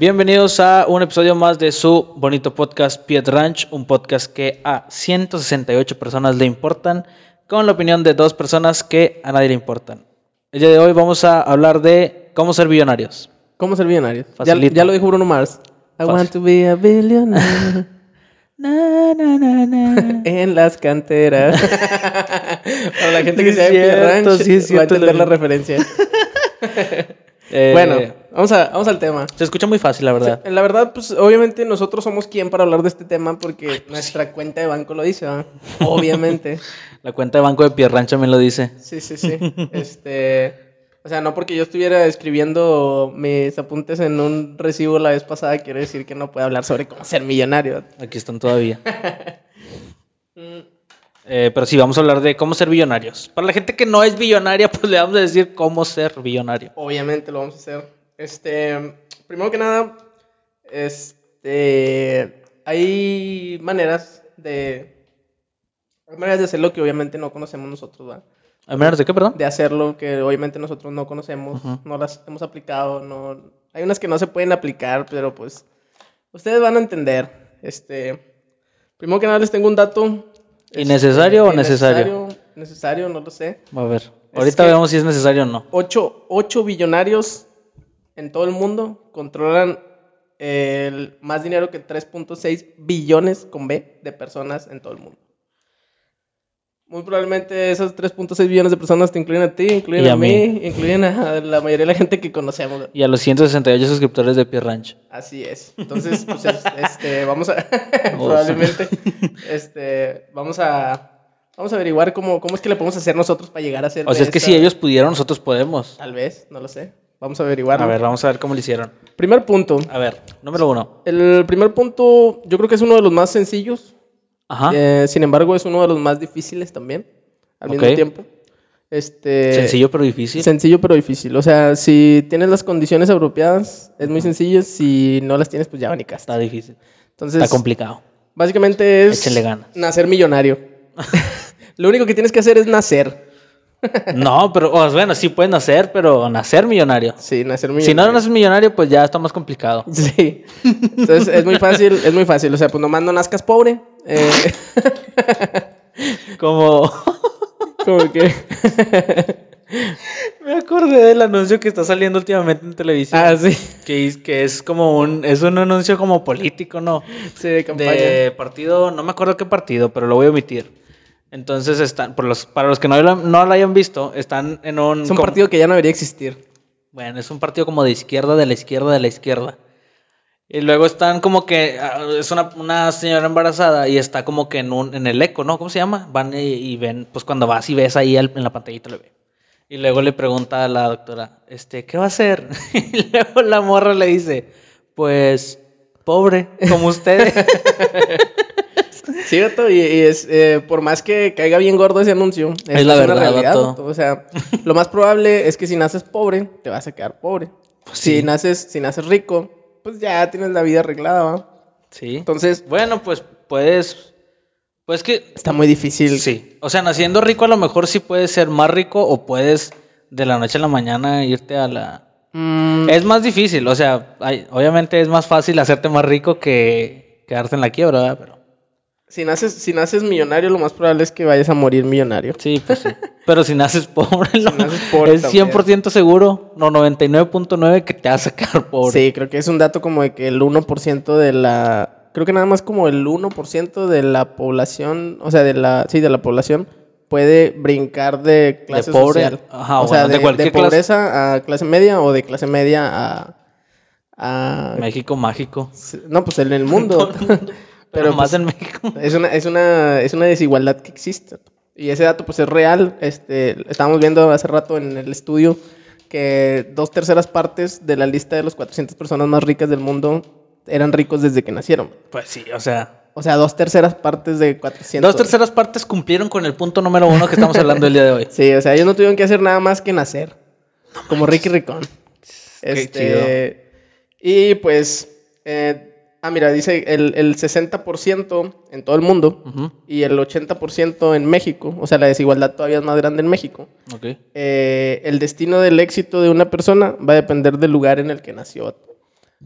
Bienvenidos a un episodio más de su bonito podcast Piet Ranch, un podcast que a 168 personas le importan, con la opinión de dos personas que a nadie le importan. El día de hoy vamos a hablar de cómo ser billonarios. ¿Cómo ser millonario? Ya, ya lo dijo Bruno Mars. I Fácil. want to be a billionaire Na, na, na, na. en las canteras. Para la gente que sea de Pied cierto, Ranch sí va a entender la referencia. Eh, bueno, vamos, a, vamos al tema. Se escucha muy fácil, la verdad. La verdad, pues obviamente nosotros somos quien para hablar de este tema porque nuestra cuenta de banco lo dice, ¿verdad? Obviamente. La cuenta de banco de Pier Ranch también lo dice. Sí, sí, sí. Este, o sea, no porque yo estuviera escribiendo mis apuntes en un recibo la vez pasada, quiere decir que no puedo hablar sobre cómo ser millonario. Aquí están todavía. Mm, Eh, pero sí, vamos a hablar de cómo ser billonarios. Para la gente que no es billonaria, pues le vamos a decir cómo ser billonario. Obviamente lo vamos a hacer. Este, primero que nada, este, hay maneras de, hay maneras de hacerlo que obviamente no conocemos nosotros, ¿verdad? ¿A menos de qué, perdón? De hacerlo que obviamente nosotros no conocemos, Ujú. no las hemos aplicado, no, hay unas que no se pueden aplicar, pero pues ustedes van a entender. Este, primero que nada les tengo un dato. este, ¿Innecesario o necesario? Necesario, no lo sé. A ver, ahorita que- vemos si es necesario o no. 8, billonarios en todo el mundo controlan el más dinero que 3.6 billones con B de personas en todo el mundo. Muy probablemente esas 3.6 billones de personas te incluyen a ti, incluyen a, a mí, mí. incluyen a la mayoría de la gente que conocemos. Y a los 168 suscriptores de Pier Ranch. Así es. Entonces, pues, es- este, vamos a probablemente este, vamos a vamos a averiguar cómo, cómo es que le podemos hacer nosotros para llegar a ser O sea, es que si ellos pudieron, nosotros podemos. tal vez, no lo sé. Vamos a averiguar. A ver, vamos a ver cómo lo hicieron. Primer punto. A ver, número uno. El primer punto, yo creo que es uno de los más sencillos. Ajá. eh, sin embargo, es uno de los más difíciles también. Al mismo tiempo. Este, Sencillo pero difícil. Sencillo pero difícil. O sea, si tienes las condiciones apropiadas, es muy sencillo. Si no las tienes, pues ya van y Está difícil. Entonces, Está complicado. básicamente es Échenle ganas. nacer millonario. Lo único que tienes que hacer es nacer. No, pero bueno, sí pueden nacer, pero nacer millonario. Sí, nacer Si millonario. no naces millonario, pues ya está más complicado. Sí. Entonces es muy fácil, es muy fácil. O sea, pues nomás no nazcas pobre. Eh, Como como que. me acordé del anuncio que está saliendo últimamente en televisión. ah, sí. Que es, que es como un es un anuncio como político, ¿no? Sí, de campaña. De partido, no me acuerdo qué partido, pero lo voy a omitir. Entonces están, por los, para los que no lo, no lo hayan visto, están en un... Es un partido que ya no debería existir. Bueno, es un partido como de izquierda, de la izquierda, de la izquierda. Y luego están como que, ah, es una, una señora embarazada y está como que en un, en el eco, ¿no? ¿Cómo se llama? Van y, y ven, pues cuando vas y ves ahí al- en la pantallita lo ve. Y luego le pregunta a la doctora, este, ¿qué va a hacer? Y luego la morra le dice, pues, pobre, como usted. Vato, y, y es, eh, por más que caiga bien gordo ese anuncio, Es la verdad, realidad. O sea, lo más probable es que si naces pobre, te vas a quedar pobre. Pues si sí. naces, si naces rico, pues ya tienes la vida arreglada, ¿va? sí. Entonces, Bueno, pues puedes, pues que está muy difícil. Sí, o sea, naciendo rico a lo mejor sí puedes ser más rico o puedes de la noche a la mañana irte a la... Mm, Es más difícil, o sea, hay- obviamente es más fácil hacerte más rico que quedarte en la quiebra, ¿verdad? Pero si, naces, si naces millonario, lo más probable es que vayas a morir millonario. sí, pues sí. Pero si naces pobre, no, naces pobre es también. 100% seguro, no 99.9 que te vas a sacar pobre. Sí, creo que es un dato como de que el 1% de la... Creo que nada más como el 1% de la población, o sea, de la, sí, de la población puede brincar de clase pobre, social. ajá, o sea, bueno, de de, de cualquier clase. pobreza a clase media o de clase media a... a México mágico. no, pues en el mundo. Pero, Pero, más pues, en México. Es una, es una, es una desigualdad que existe. Y ese dato pues es real. Este, estábamos viendo hace rato en el estudio que dos terceras partes de la lista de los 400 personas más ricas del mundo eran ricos desde que nacieron. Pues sí, o sea, O sea, dos terceras partes de 400. dos terceras partes cumplieron con el punto número uno que estamos hablando el día de hoy. Sí, o sea, ellos no tuvieron que hacer nada más que nacer. como Ricky Ricón. Qué Este, y pues, eh, ah, mira, dice el, el 60% en todo el mundo y el 80% en México. O sea, la desigualdad todavía es más grande en México. Eh, el destino del éxito de una persona va a depender del lugar en el que nació.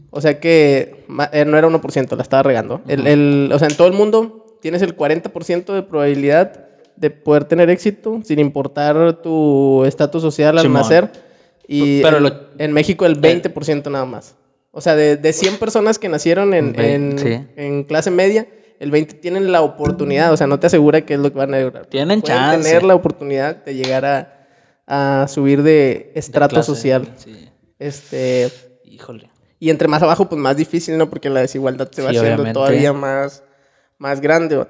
O sea que eh, no era 1%, la estaba regando. El- el- o sea, en todo el mundo tienes el 40% de probabilidad de poder tener éxito sin importar tu estatus social al nacer. Y Pero en, lo- en México el 20% nada más. O sea, de, de 100 personas que nacieron en, Ve- en- sí. en clase media, el 20 tienen la oportunidad, o sea, no te asegura que es lo que van a lograr. Tienen Pueden chance. tener la oportunidad de llegar a, a subir de De estrato clase, social. Sí. Este, Híjole. y entre más abajo, pues más difícil, ¿no? Porque la desigualdad se va haciendo obviamente. todavía más, más grande.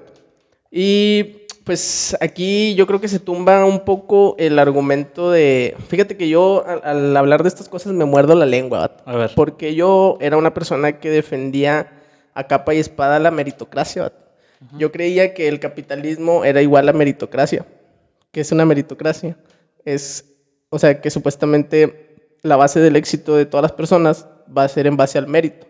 Y pues aquí yo creo que se tumba un poco el argumento de... Fíjate que yo al, al hablar de estas cosas me muerdo la lengua. A ver. Porque yo era una persona que defendía a capa y espada la meritocracia. vato. Yo creía que el capitalismo era igual a meritocracia. ¿Qué es una meritocracia? Es, o sea, que supuestamente la base del éxito de todas las personas va a ser en base al mérito.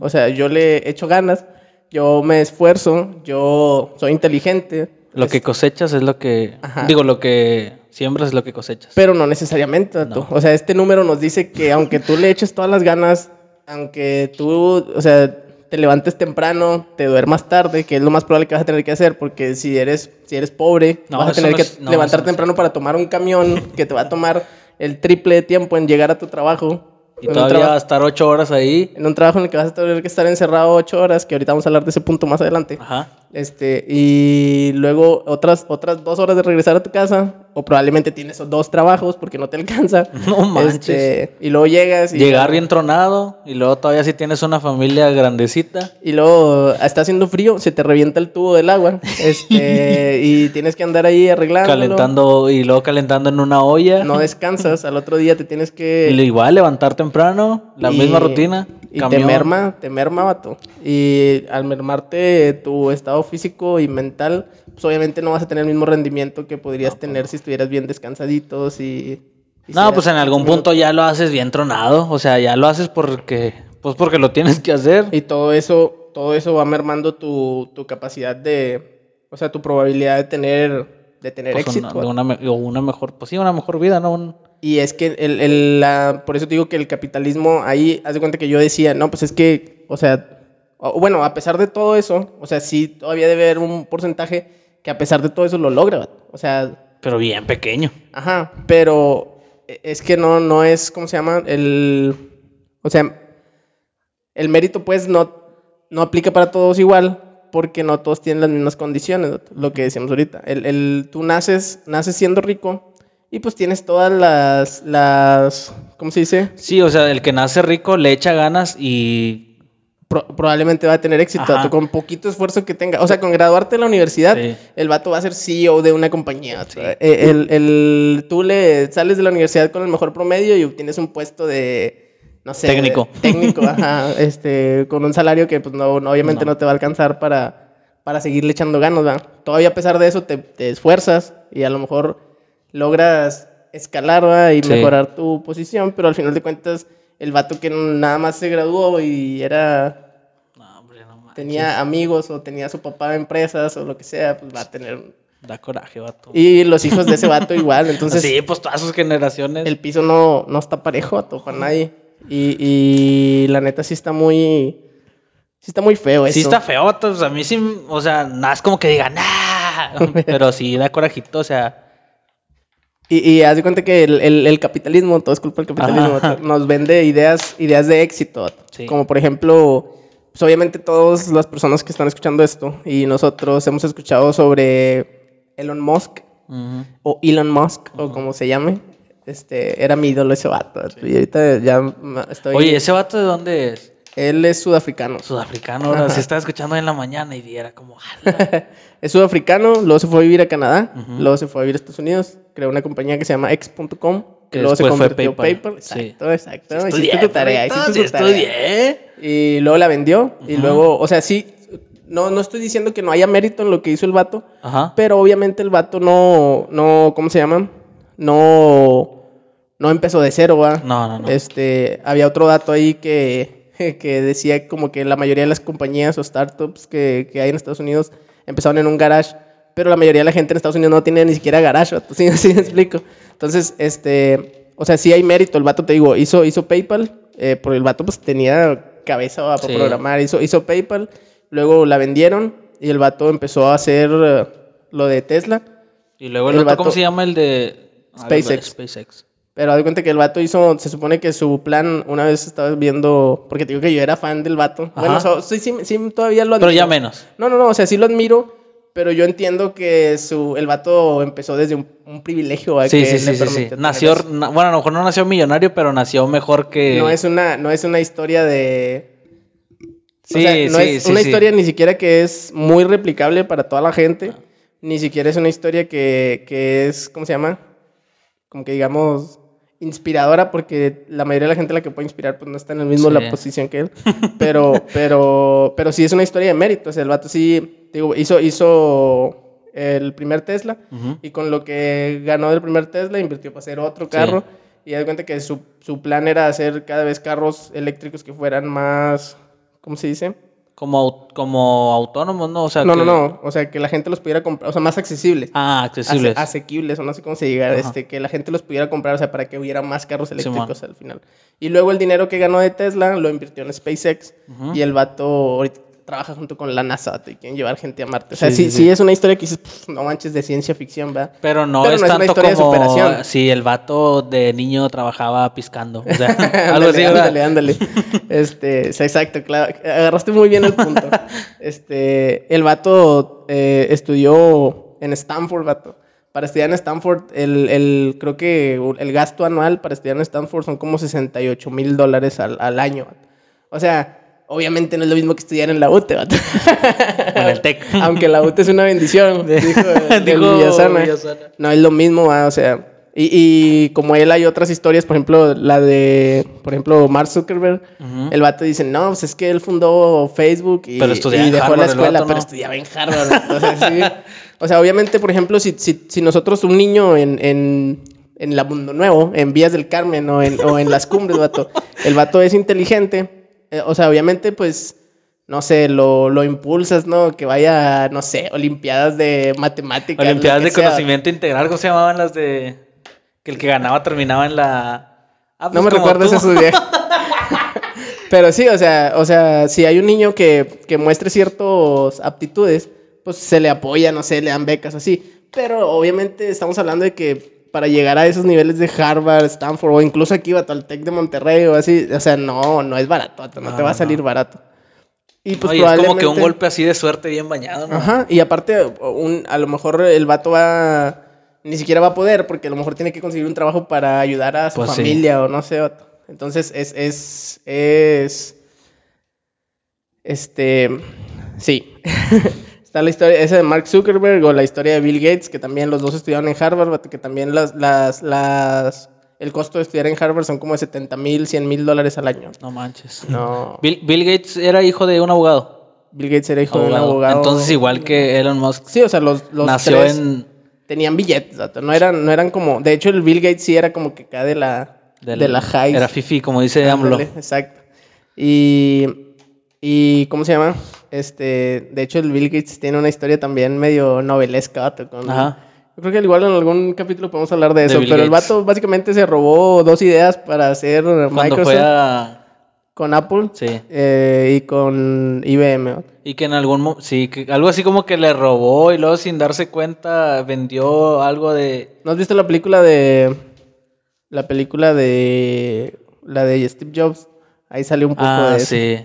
O sea, yo le echo ganas, yo me esfuerzo, yo soy inteligente. Lo es- que cosechas es lo que. Ajá. Digo, lo que siembras es lo que cosechas. Pero no necesariamente. No. O sea, este número nos dice que aunque tú le eches todas las ganas, aunque tú, o sea, te levantes temprano, te duermas tarde, que es lo más probable que vas a tener que hacer, porque si eres, si eres pobre, No, vas a tener no que no, levantar temprano para tomar un camión que te va a tomar el triple de tiempo en llegar a tu trabajo. Y todavía traba- estar ocho horas ahí. en un trabajo en el que vas a tener que estar encerrado ocho horas, que ahorita vamos a hablar de ese punto más adelante. Ajá. Este, y luego otras, otras dos horas de regresar a tu casa, o probablemente tienes dos trabajos porque no te alcanza. No manches. Este, y luego llegas y, Llegar bien tronado. Y luego todavía si tienes una familia grandecita. y luego está haciendo frío, se te revienta el tubo del agua, este, y tienes que andar ahí arreglándolo. Calentando. Y luego calentando en una olla. No descansas, al otro día te tienes que... Y igual levantar temprano. La y- misma rutina. Y camión. te merma, te merma, vato. Y al mermarte tu estado físico y mental, pues obviamente no vas a tener el mismo rendimiento que podrías tener si estuvieras bien descansaditos y... y No, pues en algún punto ya lo haces bien tronado. O sea, ya lo haces porque. Pues porque lo tienes que hacer. Y todo eso, todo eso va mermando tu, tu capacidad de... O sea, tu probabilidad de tener, de tener Pues, éxito. una, de una, una mejor. Pues sí, una mejor vida, ¿no? Un- Y es que el, el- la- por eso te digo que el capitalismo, ahí, haz de cuenta que yo decía, no, pues es que, o sea, o- bueno, a pesar de todo eso, o sea, sí todavía debe haber un porcentaje que a pesar de todo eso lo logra, vato. o sea, pero bien pequeño. ajá, pero e- es que no, no es, ¿cómo se llama? El, o sea, el mérito pues no, no aplica para todos igual, porque no todos tienen las mismas condiciones, vato, lo que decíamos ahorita. El, el- tú naces, naces siendo rico y pues tienes todas las, las, ¿cómo se dice? Sí, o sea, el que nace rico le echa ganas y. Pro- probablemente va a tener éxito, Ajá. con poquito esfuerzo que tenga. O sea, con graduarte de la universidad, Sí. el vato va a ser CEO de una compañía. Sí. Eh, El, el- tú le sales de la universidad con el mejor promedio y obtienes un puesto de, no sé. Técnico. técnico, ajá. Este, con un salario que pues no, no- obviamente No. no. te va a alcanzar para, para seguirle echando ganas, ¿va? Todavía a pesar de eso te, te esfuerzas y a lo mejor logras escalar y Sí. mejorar tu posición, pero al final de cuentas el vato que nada más se graduó y era No, hombre, no manches. tenía amigos o tenía a su papá empresas o lo que sea, pues va a tener Da coraje, vato. y los hijos de ese vato igual, entonces sí, pues todas sus generaciones. el piso no, no está parejo vato, para nadie. Y, y la neta sí está muy sí está muy feo eso. Sí está feo, vato. o sea, a mí sí, o sea, nada es como que digan, ¡ah! Pero sí da corajito, o sea. Y, y haz de cuenta que el, el- el capitalismo, todo es culpa del capitalismo, Ajá. nos vende ideas, ideas de éxito. Sí. Como por ejemplo, pues obviamente todas las personas que están escuchando esto y nosotros hemos escuchado sobre Elon Musk ujú. o Elon Musk o como se llame. Este, era mi ídolo ese vato. Y ahorita ya estoy... Oye, ¿ese vato de dónde es? Él es sudafricano. Sudafricano, ahora Ajá. se estaba escuchando en la mañana y era como, es sudafricano, luego se fue a vivir a Canadá, luego se fue a vivir a Estados Unidos, creó una compañía que se llama X.com, que luego se fue convirtió en PayPal. PayPal. Sí. Exacto, exacto. Sí Hiciste estudié, tu tarea, hiciste sí tu tarea. estudié. Y luego la vendió, y luego, o sea, sí, no, no estoy diciendo que no haya mérito en lo que hizo el vato, Ajá. pero obviamente el vato no, no, ¿cómo se llama? No, no empezó de cero, ¿va? No, no, no. Este, había otro dato ahí que, que decía como que la mayoría de las compañías o startups que, que hay en Estados Unidos empezaron en un garage, pero la mayoría de la gente en Estados Unidos no tiene ni siquiera garage, ¿vato? ¿sí, sí me explico? Entonces, este, o sea, sí hay mérito, el vato, te digo, hizo, hizo PayPal, eh, porque el vato pues tenía cabeza para Sí. programar. Hizo, hizo PayPal, luego la vendieron y el vato empezó a hacer eh, lo de Tesla. Y luego el, El otro, ¿cómo vato- se llama el de SpaceX. SpaceX. Pero haz cuenta que el vato hizo, se supone que su plan, una vez estaba viendo, porque te digo que yo era fan del vato. Bueno, so- sí, sí, sí, todavía lo Pero admiro. ya menos. No, no, no, o sea, sí lo admiro, pero yo entiendo que su, el vato empezó desde un, un privilegio Sí, que sí, sí, sí, Nació, na- bueno, a lo mejor no nació millonario, pero nació mejor que... No es una, no es una historia de. Sí, o sea, no sí, es sí, una historia ni siquiera que es muy replicable para toda la gente. Ni siquiera es una historia que, que es, ¿cómo se llama? Como que digamos inspiradora porque la mayoría de la gente a la que puede inspirar pues no está en el mismo Sí. la posición que él pero pero pero sí es una historia de mérito o sea el vato sí digo hizo hizo el primer Tesla y con lo que ganó del primer Tesla invirtió para hacer otro carro. Y da cuenta que su, su plan era hacer cada vez carros eléctricos que fueran más. ¿Cómo se dice? Como, como autónomos, ¿no? O sea, no, que- no, no. O sea, que la gente los pudiera comprar. O sea, más accesibles. Ah, accesibles. Ase- asequibles, o no sé cómo se diga. Ajá. Este, que la gente los pudiera comprar, o sea, para que hubiera más carros eléctricos al final. Y luego el dinero que ganó de Tesla lo invirtió en SpaceX. Y el vato trabaja junto con la NASA. Te quieren llevar gente a Marte. O sea, Sí, sí, sí, sí, sí. es una historia que dices, "Pff, no manches de ciencia ficción, ¿verdad? Pero no Pero es no es una tanto historia de superación. si el vato de niño trabajaba piscando. O sea, algo ándale, así, ¿verdad? ándale, ándale. Este, exacto, claro. Agarraste muy bien el punto. Este, el vato eh, estudió en Stanford, vato. Para estudiar en Stanford, el, el- creo que el gasto anual para estudiar en Stanford son como 68 mil dólares al, al año. O sea, obviamente no es lo mismo que estudiar en la UTE, vato. En el TEC. Aunque la UTE es una bendición, dijo, el- Dijo el Villasana. Villasana. No es lo mismo, va, o sea. Y, y como él hay otras historias, por ejemplo, la de, por ejemplo, Mark Zuckerberg. El vato dice, no, pues es que él fundó Facebook y, Pero estudiaba y en dejó Harvard la el escuela, vato, pero ¿no? estudiaba en Harvard. O sea, sí. O sea, obviamente, por ejemplo, si, si, si nosotros, un niño en, en, en la Mundo Nuevo, en Vías del Carmen o en, o en Las Cumbres, vato, el vato es inteligente, eh, o sea, obviamente, pues, no sé, lo, lo impulsas, ¿no? Que vaya, no sé, olimpiadas de matemáticas. Olimpiadas de sea. conocimiento integral, ¿cómo se llamaban las de que el que ganaba terminaba en la Ah, No pues me como recuerdo tú. ese estudié. Pero sí, o sea, o sea, si hay un niño que, que muestre ciertas aptitudes, pues se le apoya, no sé, le dan becas así. Pero obviamente estamos hablando de que para llegar a esos niveles de Harvard, Stanford o incluso aquí va al Tec de Monterrey o así, o sea, no, no es barato, no, No, te va a salir no. barato. Y pues Oye, es como que un golpe así de suerte bien bañado, ¿no? Ajá, y aparte, un, a lo mejor el vato va. Ni siquiera va a poder, porque a lo mejor tiene que conseguir un trabajo para ayudar a su Pues sí. familia o no sé. Entonces, es. es, es este. Sí. Está la historia esa de Mark Zuckerberg o la historia de Bill Gates, que también los dos estudiaron en Harvard, que también las, las, las. El costo de estudiar en Harvard son como de 70 mil, 100 mil dólares al año. No manches. No. Bill, Bill Gates era hijo de un abogado. Bill Gates era hijo de un Abogado. Entonces, igual que Elon Musk, Sí, o sea, los, los nació tres- en tenían billetes, no eran, no eran como, de hecho el Bill Gates sí era como que acá de la, de la high. Era Fifi, como dice AMLO. Exacto. Y, y, ¿cómo se llama? Este, de hecho el Bill Gates tiene una historia también medio novelesca, con- Ajá. Yo creo que igual en algún capítulo podemos hablar de eso, pero el vato básicamente se robó dos ideas para hacer Cuando Microsoft fue a con Apple sí, eh, y con IBM. y que en algún mo- sí, que algo así como que le robó y luego sin darse cuenta vendió algo de ¿No has visto la película de. La película de. La de Steve Jobs? Ahí salió un poco Ah, de eso. sí.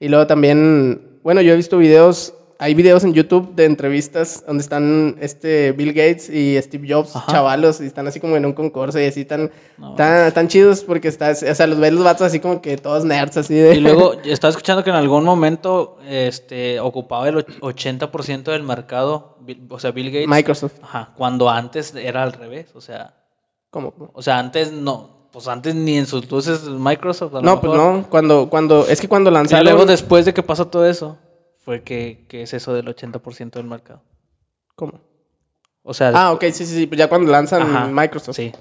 Y luego también. Bueno, yo he visto videos. Hay videos en YouTube de entrevistas donde están este Bill Gates y Steve Jobs, Ajá. chavalos, y están así como en un concurso y así tan, No. tan, tan chidos porque está, o sea, los ves los vatos así como que todos nerds así de. Y luego estaba escuchando que en algún momento este ocupaba el och- 80% del mercado, o sea, Bill Gates. Microsoft. Ajá, cuando antes era al revés, o sea, ¿Cómo? o sea, antes no, pues antes ni en sus luces Microsoft. No, pues no. Cuando, cuando, es que cuando Y lanzaron. luego después de que pasó todo eso, fue que, que es eso del 80% del mercado. ¿Cómo? O sea, Ah, ok, sí, sí, sí. pues Ya cuando lanzan Ajá, Microsoft. sí.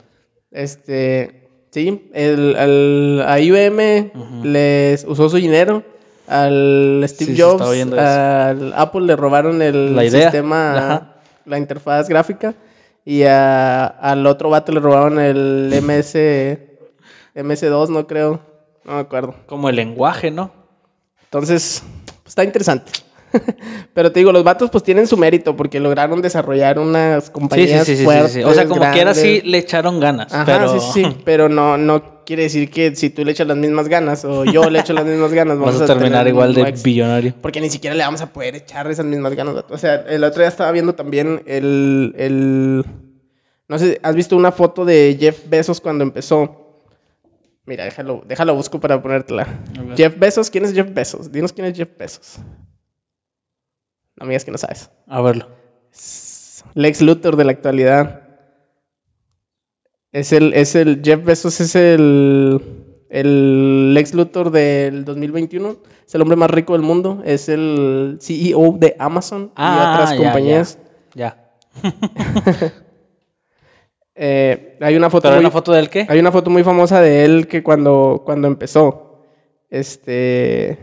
Este, sí, el, el- a IBM les usó su dinero, al Steve Sí, Jobs, al Apple le robaron el La idea. sistema, Ajá. la interfaz gráfica, y a- al otro vato le robaron el MS, MS2, no creo, no me acuerdo. Como el lenguaje, ¿no? Entonces, pues, está interesante. Pero te digo, los vatos pues tienen su mérito porque lograron desarrollar unas Sí, sí, compañías sí, sí, sí, fuertes, sí. O sea, como quiera sí grandes. le echaron ganas. Ajá, pero sí, sí, pero no, no quiere decir que si tú le echas las mismas ganas o yo le echo las mismas ganas, vamos vas a terminar igual de éxito. billonario. Porque ni siquiera le vamos a poder echar esas mismas ganas. O sea, el otro día estaba viendo también el, el... No sé, ¿has visto una foto de Jeff Bezos cuando empezó? Mira, déjalo, déjalo busco para ponértela. A. Jeff Bezos, ¿quién es Jeff Bezos? Dinos quién es Jeff Bezos. No me digas que no sabes. A verlo. Lex Luthor de la actualidad. Es el, es el, Jeff Bezos es el, el Lex Luthor del 2021. Es el hombre más rico del mundo. Es el CEO de Amazon Ah, y otras ya, compañías. Ya. Eh, hay una foto ¿Pero hay muy, una foto del qué? hay una foto muy famosa de él que cuando, cuando empezó. Este.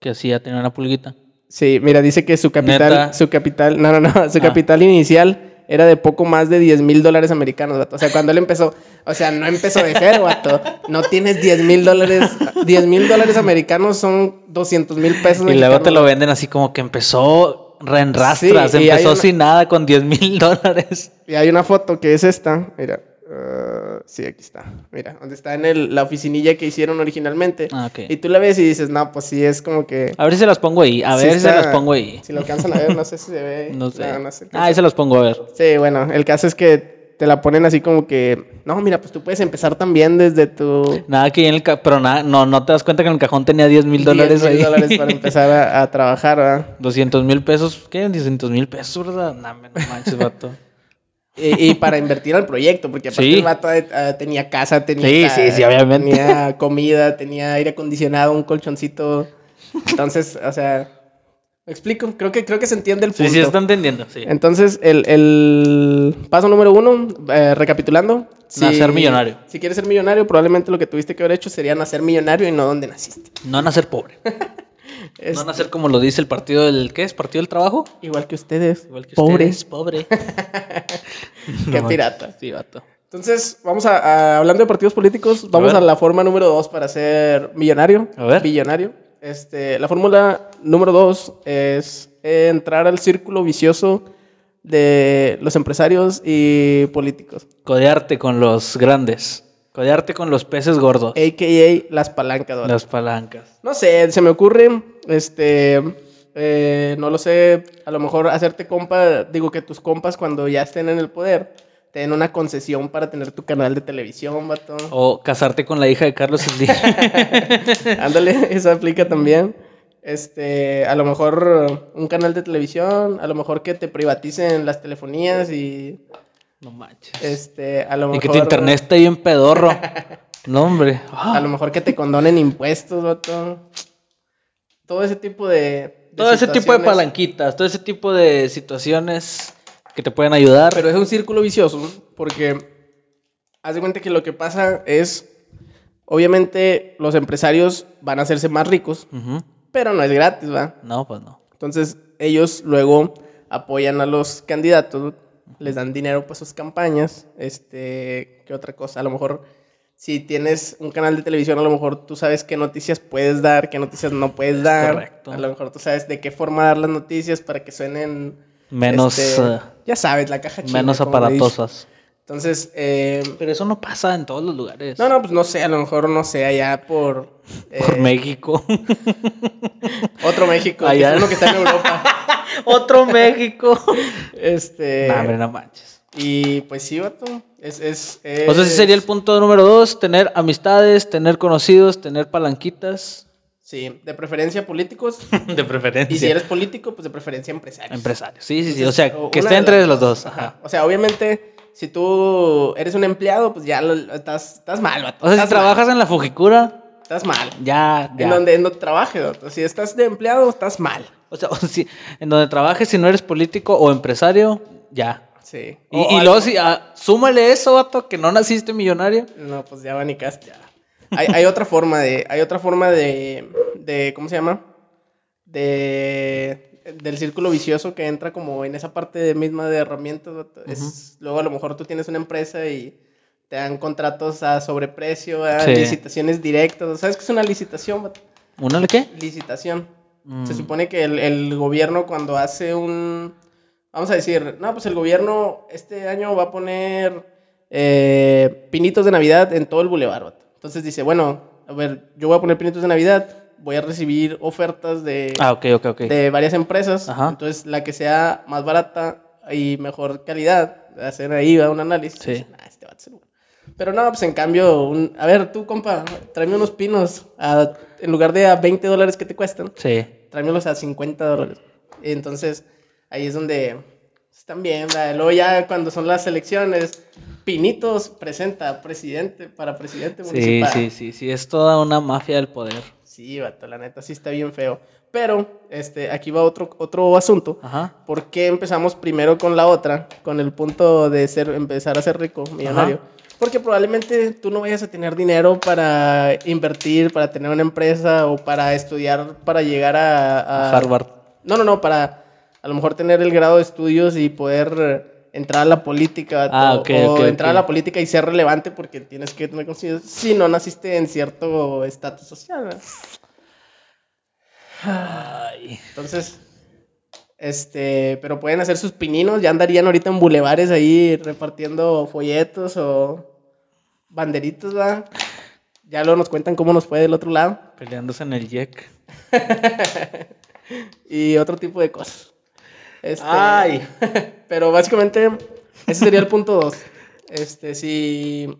Que sí, ya tenía una pulguita. Sí, mira, dice que su capital, ¿Neta? su capital, no, no, no, su Ah. capital inicial era de poco más de 10 mil dólares americanos, vato. O sea, cuando él empezó, o sea, no empezó de cero, vato. No tienes 10 mil dólares, 10 mil dólares americanos son 200 mil pesos Y luego te lo venden así como que empezó re en rastras, Sí, empezó una- sin nada con 10 mil dólares. Y hay una foto que es esta, mira. Ah, sí, aquí está. Mira, donde está en el- la oficinilla que hicieron originalmente. Ah, ok. Y tú la ves y dices, no, pues sí, es como que... A ver si se las pongo ahí, a ver si se las pongo ahí. Si lo alcanzan a ver, no sé si se ve. No sé. No, no sé. Ah, ahí se las pongo a ver. Sí, bueno, el caso es que te la ponen así como que, no, mira, pues tú puedes empezar también desde tu Nada que en el ca- pero nada, no, no te das cuenta que en el cajón tenía 10 mil 10 dólares mil ahí. dólares para empezar a, a trabajar, ¿verdad? 200 mil pesos, ¿qué? 200 mil pesos, ¿verdad? No, no manches, vato. Y, y para invertir al proyecto, porque aparte Sí. el vato eh, tenía casa, tenía, Sí, ca- sí, sí, obviamente. tenía comida, tenía aire acondicionado, un colchoncito. Entonces, o sea, ¿me explico? Creo que, creo que se entiende el punto. Sí, sí, está entendiendo, sí. Entonces, el, el paso número uno, eh, recapitulando. Nacer millonario. Si quieres ser millonario, probablemente lo que tuviste que haber hecho sería nacer millonario y no donde naciste. No nacer pobre. Es No nacer como lo dice el partido del, ¿qué es? ¿Partido del trabajo? igual que ustedes, Igual que pobres, ustedes, pobre. qué No, pirata. Sí, vato. Entonces, vamos a, a- hablando de partidos políticos, vamos a, la forma número dos para ser millonario. A ver. Billonario. Este, la fórmula número dos es entrar al círculo vicioso de los empresarios y políticos, Codearte con los grandes. Codearte con los peces gordos. a.k.a. las palancas. ¿verdad? Las palancas. No sé, se me ocurre, este, eh, no lo sé, a lo mejor hacerte compa, digo que tus compas cuando ya estén en el poder, te den una concesión para tener tu canal de televisión, vato. O casarte con la hija de Carlos Slim. Ándale, eso aplica también. Este, a lo mejor un canal de televisión, a lo mejor que te privaticen las telefonías y no manches. este, a lo Y mejor que tu internet esté bien pedorro. No, hombre. A lo mejor que te condonen impuestos, vato. Todo ese tipo de, de todo ese tipo de palanquitas, todo ese tipo de situaciones que te pueden ayudar. Pero es un círculo vicioso porque haz de cuenta que lo que pasa es, obviamente los empresarios van a hacerse más ricos, pero no es gratis, ¿va? No, pues no. Entonces ellos luego apoyan a los candidatos, les dan dinero para sus campañas, este, ¿qué otra cosa? A lo mejor si tienes un canal de televisión, a lo mejor tú sabes qué noticias puedes dar, qué noticias no puedes dar. correcto. A lo mejor tú sabes de qué forma dar las noticias para que suenen Menos, este, eh, ya sabes, la caja china. menos aparatosas. Entonces, eh, Pero eso no pasa en todos los lugares. no, no, pues no sé, a lo mejor no sé, allá por, eh, Por México. otro México, que Allá. es uno que está en Europa. Otro México. Este, no, hombre, no manches. y pues sí, vato, es, es, O sea, ese es- sería el punto número dos, tener amistades, tener conocidos, tener palanquitas. Sí, de preferencia políticos, De preferencia. y si eres político, pues de preferencia empresarios. Empresarios. Sí, sí, sí. O sea, o que esté entre los dos. Ajá. Ajá. O sea, obviamente, si tú eres un empleado, pues ya lo- estás, estás mal, vato. O sea, si trabajas mal, en la Fujikura, estás mal. ya, ya. En donde, en donde trabajes, vato. Si estás de empleado, estás mal. O sea, si- en donde trabajes, si no eres político o empresario, ya. Sí. Y, y luego, si, ah, súmale eso, vato, que no naciste millonario. No, pues ya van y cas- ya. Hay, hay otra forma de, hay otra forma de, de, ¿cómo se llama? De, del círculo vicioso que entra como en esa parte de- misma de herramientas. Es, luego a lo mejor tú tienes una empresa y te dan contratos a sobreprecio, a Sí. licitaciones directas. ¿Sabes qué es una licitación? vato? ¿Una de qué? Licitación. Mm, Se supone que el, el gobierno cuando hace un... Vamos a decir, no, pues el gobierno este año va a poner eh, pinitos de Navidad en todo el bulevar. Entonces dice, bueno, a ver, yo voy a poner pinitos de Navidad, voy a recibir ofertas de, Ah, ok, ok, ok. de varias empresas. Ajá. Entonces la que sea más barata y mejor calidad, hacer ahí un análisis. Sí. Dicen, "Ah, este va a ser bueno". Pero no, pues en cambio, un- a ver, tú, compa, tráeme unos pinos a- en lugar de a 20 dólares que te cuestan Sí. tráemelos a 50 dólares. Entonces, ahí es donde están bien, ¿verdad? Luego ya cuando son las elecciones, Pinitos presenta presidente para presidente Sí, municipal. sí, sí, sí, es toda una mafia del poder. Sí, vato, la neta, sí está bien feo. Pero, este, aquí va otro, otro asunto. Ajá. ¿Por qué empezamos primero con la otra? Con el punto de ser, empezar a ser rico, millonario. Porque probablemente tú no vayas a tener dinero para invertir, para tener una empresa o para estudiar, para llegar a, a- Harvard. No, no, no, para a lo mejor tener el grado de estudios y poder entrar a la política Ah, o, entrar a la política y ser relevante porque tienes que tener consideración si no naciste en cierto estatus social. ¿verdad? Ay. Entonces, este, pero pueden hacer sus pininos, ya andarían ahorita en bulevares ahí repartiendo folletos o banderitos, ¿va? Ya luego nos cuentan cómo nos fue del otro lado Peleándose en el Jack. y otro tipo de cosas. Este, Ay. pero básicamente ese sería el punto 2. Este, si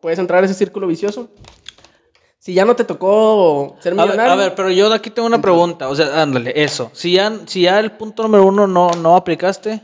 puedes entrar a ese círculo vicioso. Si ya no te tocó ser A ver, millonario. a ver, pero yo aquí tengo una pregunta. O sea, ándale, eso. Si ya, si ya el punto número uno no, no aplicaste,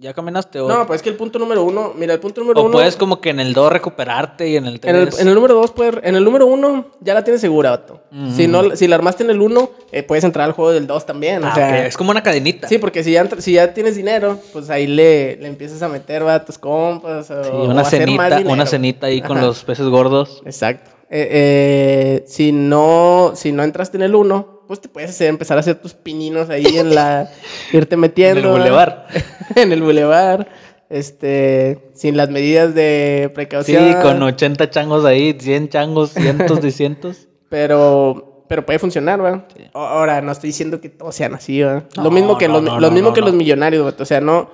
¿ya caminaste? O, no, pues es que el punto número uno, mira, el punto número o uno. puedes como que en el 2 recuperarte y en el 3... En el, en el número 2, en el número 1 ya la tienes segura, vato. Si, no, si la armaste en el 1, puedes entrar al juego del 2 también. Ah, o sea, Es como una cadenita. sí, porque si ya, si ya tienes dinero, pues ahí le, le empiezas a meter va, a tus compas. O, Sí, o una hacer más cenita, una cenita ahí con los peces gordos. Exacto. Eh, eh, si, no, si no entraste en el 1, pues te puedes hacer- empezar a hacer tus pininos ahí en la. irte metiendo. En el ¿va? bulevar. en el bulevar. Este, sin las medidas de Sí, precaución. con 80 changos ahí, 100 changos, cientos de cientos. Pero, pero puede funcionar, ¿verdad? Sí. Ahora, no estoy diciendo que todos sean así, ¿verdad? No, lo mismo que, no, los, no, lo mismo que los millonarios, ¿verdad? O sea, no...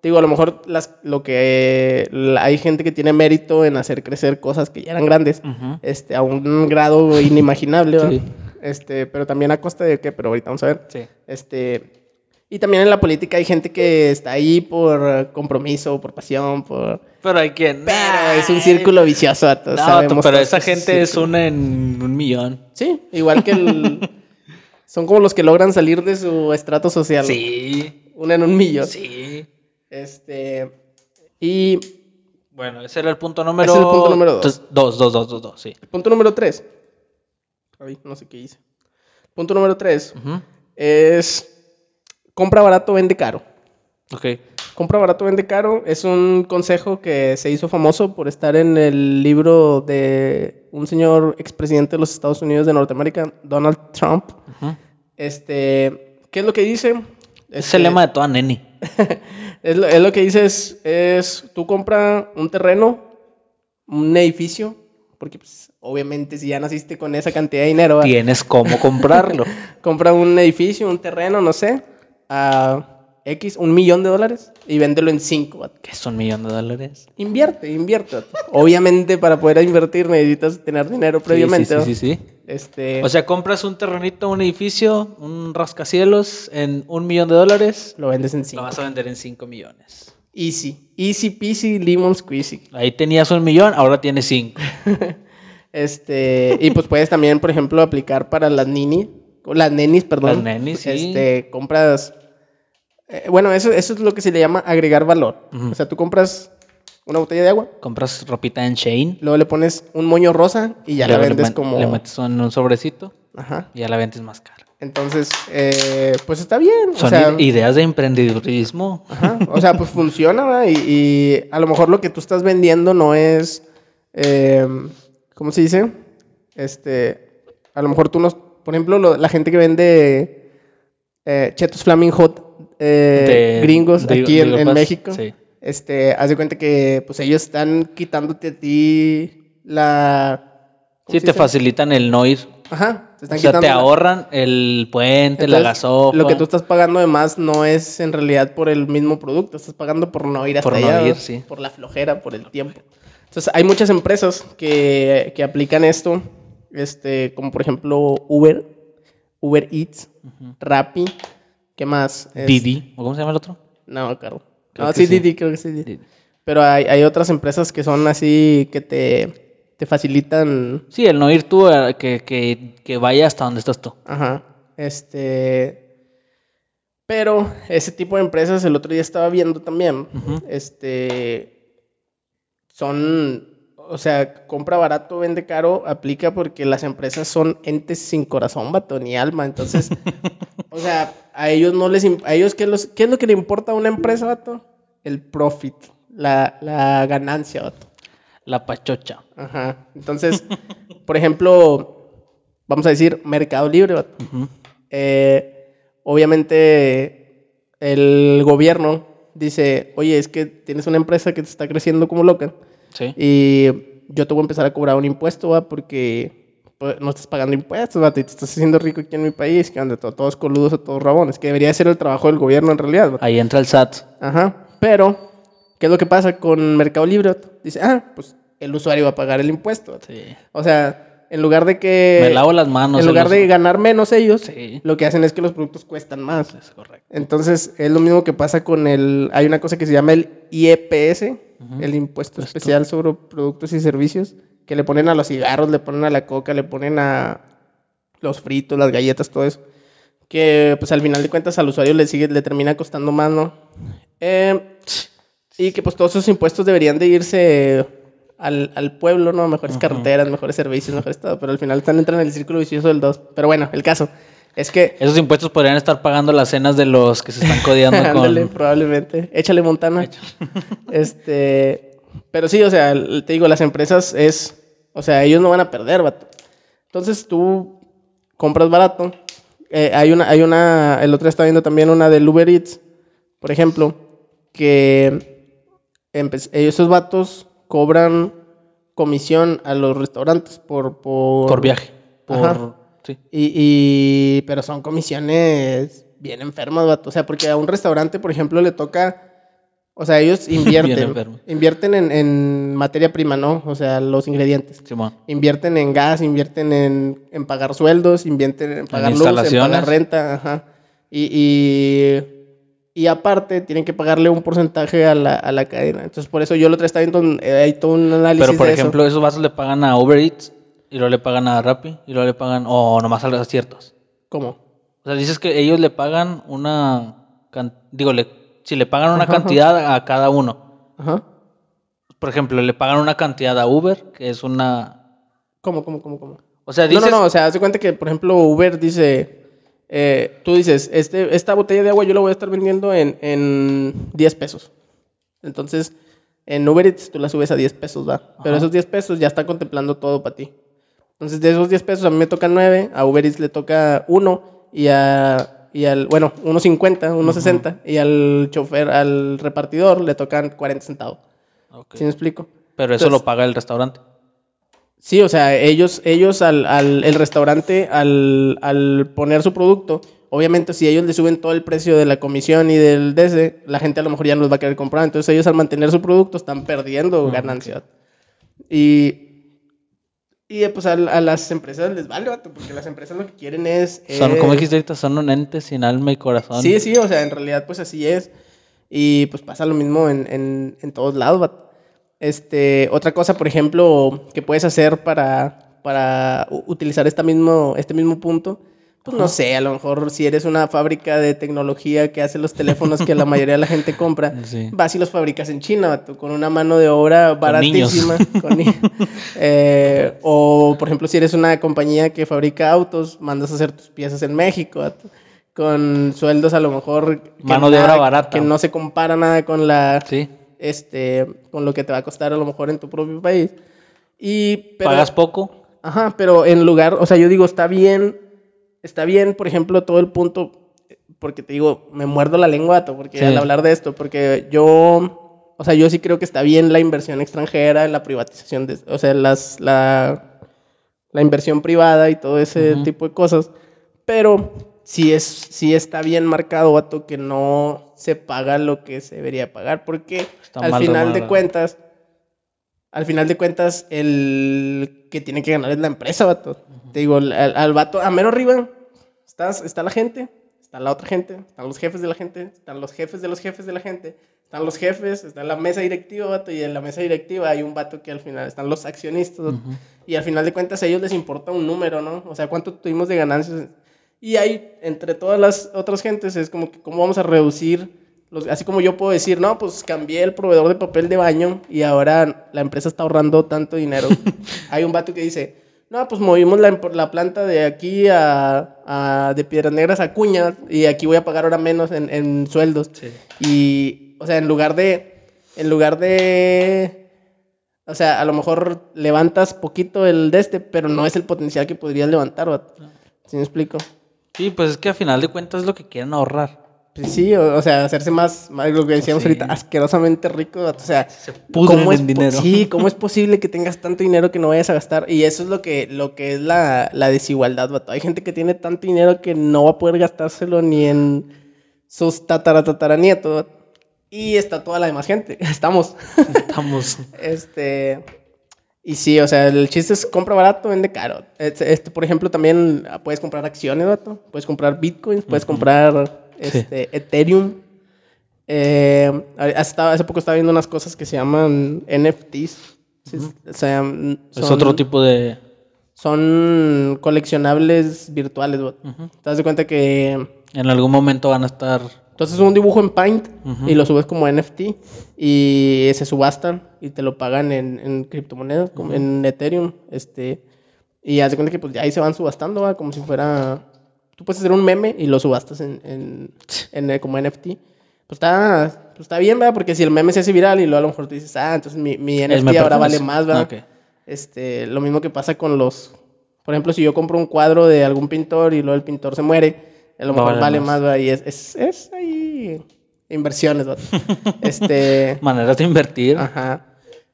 Digo, a lo mejor las, lo que... la- hay gente que tiene mérito en hacer crecer cosas que ya eran grandes. Este, a un grado inimaginable, ¿verdad? Sí. Este, pero también a costa de qué, pero ahorita vamos a ver. Sí. Este... Y también en la política hay gente que está ahí por eh, compromiso, por pasión, por... Pero hay quien. Pero es un círculo vicioso, No, sabemos pero esa gente es una en un millón. Sí, igual que el... Son como los que logran salir de su estrato social. Sí. Una en un millón. Sí. Este... Y Bueno, ese era el punto número. Ese es el punto número dos. Entonces, Dos, dos, dos, dos, dos, sí. punto número tres. Ay, no sé qué hice. Punto número tres Ujú. es... Compra barato, vende caro. Ok. Compra barato, vende caro es un consejo que se hizo famoso por estar en el libro de un señor expresidente de los Estados Unidos de Norteamérica, Donald Trump. Ujú. Este, ¿qué es lo que dice? Es Este, el lema de toda neni. es, lo, es lo que dice es, es, tú compra un terreno, un edificio, porque pues, obviamente si ya naciste con esa cantidad de dinero. Tienes cómo comprarlo. compra un edificio, un terreno, no sé, a X, un millón de dólares y véndelo en cinco. que es un millón de dólares. Invierte, invierte. Obviamente para poder invertir necesitas tener dinero previamente. Sí, sí, sí, sí, sí. Este, O sea, compras un terrenito, un edificio, un rascacielos en un millón de dólares. lo vendes en Lo cinco. vas a vender en cinco millones. Easy, easy peasy, lemon squeezy. Ahí tenías un millón, ahora tienes cinco. Este, y pues puedes también, por ejemplo, aplicar para las nini, las nenis, perdón. Las nenis, sí. Este, compras, eh, bueno, eso, eso es lo que se le llama agregar valor. O sea, tú compras una botella de agua, Compras ropita en Shane. luego le pones un moño rosa y ya la vendes como, Le metes en un sobrecito ajá. y ya la vendes más cara. Entonces, eh, pues está bien. Son o sea, ide- ideas de emprendedurismo. Ajá, O sea, pues funciona, ¿verdad? Y, y a lo mejor lo que tú estás vendiendo no es, eh, ¿cómo se dice? Este, a lo mejor tú no, por ejemplo, lo- la gente que vende eh, chetos Flaming Hot eh, De- gringos de- aquí en, México, sí. este, haz de cuenta que pues ellos están quitándote a ti la... ¿cómo Sí, te facilitan el no ir. Ajá, te O están sea, te quitando la- ahorran el puente, la gasofa. Lo que tú estás pagando además no es en realidad por el mismo producto, estás pagando por no ir hasta Por no allá, ir, ¿no? sí. por la flojera, por el tiempo. Entonces, hay muchas empresas que, que aplican esto, este, como por ejemplo Uber, Uber Eats, Ujú. Rappi, ¿qué más? Es- Didi, ¿o cómo se llama el otro? No. Creo No, sí, sí. Didi, creo que sí. Didi. Didi. Pero hay, hay otras empresas que son así que te, te facilitan Sí, el no ir tú, eh, que, que, que vaya hasta donde estás tú. Ajá. Este. Pero ese tipo de empresas, el otro día estaba viendo también. Este. Son. O sea, compra barato, vende caro, aplica porque las empresas son entes sin corazón, vato, ni alma. Entonces, o sea, a ellos no les. A ellos, ¿qué, los, ¿qué es lo que le importa a una empresa, vato? El profit, la, la ganancia, vato. La pachocha. Ajá. Entonces, por ejemplo, vamos a decir Mercado Libre. Eh, obviamente el gobierno dice, oye, es que tienes una empresa que te está creciendo como loca Sí. y yo te voy a empezar a cobrar un impuesto, ¿va? Porque pues, no estás pagando impuestos, ¿va? Te te estás haciendo rico aquí en mi país, que anda to- todos coludos todos rabones, que debería ser el trabajo del gobierno en realidad, ¿va? Ahí entra el SAT. Ajá, pero, ¿qué es lo que pasa con Mercado Libre? Dice, ah, pues el usuario va a pagar el impuesto. Sí. O sea, en lugar de que... Me lavo las manos. en lugar los- de ganar menos ellos, Sí. lo que hacen es que los productos cuestan más. Es correcto. Entonces, es lo mismo que pasa con el... Hay una cosa que se llama el IEPS, el Impuesto Impuesto. Especial sobre Productos y Servicios, que le ponen a los cigarros, le ponen a la coca, le ponen a los fritos, las galletas, todo eso. Que, pues, al final de cuentas al usuario le sigue, le termina costando más, ¿no? Eh, y que, pues, todos esos impuestos deberían de irse al, al pueblo, ¿no? Mejores carreteras, mejores servicios, mejores todo. Pero al final están entrando en el círculo vicioso del 2. Pero bueno, el caso es que... Esos impuestos podrían estar pagando las cenas de los que se están codeando Ándale, con. probablemente. Échale Montana. este, pero sí, o sea, te digo, las empresas es, o sea, ellos no van a perder, vato. Entonces tú compras barato. Eh, hay una, hay una, el otro estaba viendo también una del Uber Eats, por ejemplo, que esos vatos cobran comisión a los restaurantes por, por, Por viaje. Por. Ajá. Sí. y, y- pero son comisiones bien enfermas, vato. O sea, porque a un restaurante, por ejemplo, le toca. O sea, ellos invierten. invierten en, en materia prima, ¿no? O sea, los ingredientes. Simón. Invierten en gas, invierten en, en pagar sueldos, invierten en pagar luz, en pagar renta, ajá. Y, y, y aparte tienen que pagarle un porcentaje a la, a la cadena. Entonces, por eso yo lo estaba viendo, eh, hay todo un análisis Pero por de eso. ejemplo, esos vasos le pagan a Uber Eats y luego le pagan a Rappi y luego le pagan. O nomás a los ciertos. ¿Cómo? O sea, dices que ellos le pagan una. Digo, le... si le pagan una Ajá, ajá. cantidad a cada uno. Ajá. Por ejemplo, le pagan una cantidad a Uber, que es una. ¿Cómo, cómo, cómo, cómo? O sea, No, dices. no, no, o sea, haz de cuenta que, por ejemplo, Uber dice, eh, tú dices, este, esta botella de agua yo la voy a estar vendiendo en, en 10 pesos. Entonces, en Uber Eats tú la subes a 10 pesos, va. Pero Ajá. esos 10 pesos ya están contemplando todo para ti. Entonces, de esos 10 pesos a mí me tocan 9, a Uber Eats le toca 1 y a... Y al, bueno, 1.50, 1.60 y al chofer, al repartidor le tocan 40 centavos. Ok. ¿Sí me explico? Pero eso lo paga el restaurante. Sí, o sea, ellos, ellos al, al el restaurante, al, al poner su producto, obviamente si ellos le suben todo el precio de la comisión y del DC, la gente a lo mejor ya no los va a querer comprar. Entonces ellos al mantener su producto están perdiendo Ah, ganancia. Y, y eh, pues a, a las empresas les vale, vato, porque las empresas lo que quieren es... Son, es- como dijiste ahorita, son un ente sin alma y corazón. Sí, sí, o sea, en realidad pues así es. Y pues pasa lo mismo en, en, en todos lados. vato. Este, otra cosa, por ejemplo, que puedes hacer para, para utilizar esta mismo, este mismo punto, pues no sé, a lo mejor si eres una fábrica de tecnología que hace los teléfonos que la mayoría de la gente compra, Sí. vas y los fabricas en China, con una mano de obra baratísima. con ni- eh, o, por ejemplo, si eres una compañía que fabrica autos, mandas a hacer tus piezas en México, con sueldos a lo mejor... Mano de obra barata. Que no se compara nada con la... Sí. Este, con lo que te va a costar a lo mejor en tu propio país. Y... pero- Pagas poco. Ajá, pero en lugar, o sea, yo digo, está bien, está bien, por ejemplo, todo el punto, porque te digo, me muerdo la lengua, porque Sí. al hablar de esto, porque yo, o sea, yo sí creo que está bien la inversión extranjera, la privatización, de, o sea, las, la, la inversión privada y todo ese tipo de cosas, pero sí, es, sí está bien marcado, vato, que no se paga lo que se debería pagar, porque Está al final de cuentas, al final de cuentas, el que tiene que ganar es la empresa, vato. Te digo, al, al vato, a mero arriba, estás, está la gente, está la otra gente, están los jefes de la gente, están los jefes de los jefes de la gente, están los jefes, está la mesa directiva, vato, y en la mesa directiva hay un vato que al final están los accionistas, Ujú. y al final de cuentas a ellos les importa un número, ¿no? O sea, cuánto tuvimos de ganancias. Y ahí, entre todas las otras gentes, es como que cómo vamos a reducir, los, así como yo puedo decir, no, pues cambié el proveedor de papel de baño y ahora la empresa está ahorrando tanto dinero. Hay un vato que dice, no, pues movimos la, la planta de aquí a, a- de Piedras Negras a Cuña y aquí voy a pagar ahora menos en, en sueldos. Sí. Y, o sea, en lugar de, en lugar de, o sea, a lo mejor levantas poquito el de este, pero no es el potencial que podrías levantar. ¿Sí me explico? Sí, pues es que a final de cuentas es lo que quieren ahorrar. Pues sí, o, o sea, hacerse más, más lo que decíamos Sí. ahorita, asquerosamente rico, o sea, Se ¿cómo es dinero. Sí, ¿cómo es posible que tengas tanto dinero que no vayas a gastar? Y eso es lo que, lo que es la, la desigualdad, vato. Hay gente que tiene tanto dinero que no va a poder gastárselo ni en sus tataratataranietos. Y está toda la demás gente. Estamos. Estamos. Este. Y sí, o sea, el chiste es compra barato, vende caro. Este, este, por ejemplo, también ah, puedes comprar acciones, vato. Puedes comprar bitcoins, puedes comprar Sí. este, Ethereum. Eh, hasta hace poco estaba viendo unas cosas que se llaman NFTs. O sea, mm, Es otro tipo de. Son coleccionables virtuales, vato. Ujú. Te das de cuenta que En algún momento van a estar. Entonces un dibujo en Paint y lo subes como NFT y se subastan y te lo pagan en, en criptomonedas, en Ethereum, este y haz de cuenta que pues ahí se van subastando, ¿va? como si fuera tú puedes hacer un meme y lo subastas en, en, en, eh, como NFT. Pues está, pues está bien, ¿verdad? Porque si el meme se hace viral y luego a lo mejor tú dices, ah, entonces mi, mi NFT ahora vale más, ¿verdad? Este, lo mismo que pasa con los, por ejemplo, si yo compro un cuadro de algún pintor y luego el pintor se muere, a lo mejor vale más. y es, es, es ahí inversiones, ¿verdad? este, Maneras de invertir. ajá.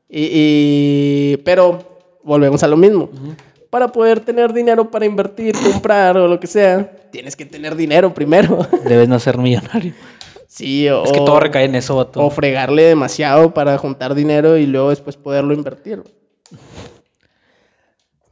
Y, y- pero volvemos a lo mismo. Para poder tener dinero para invertir, comprar o lo que sea, tienes que tener dinero primero. Debes no ser millonario. sí, o, Es que todo recae en eso, vato. o fregarle demasiado para juntar dinero y luego después poderlo invertir.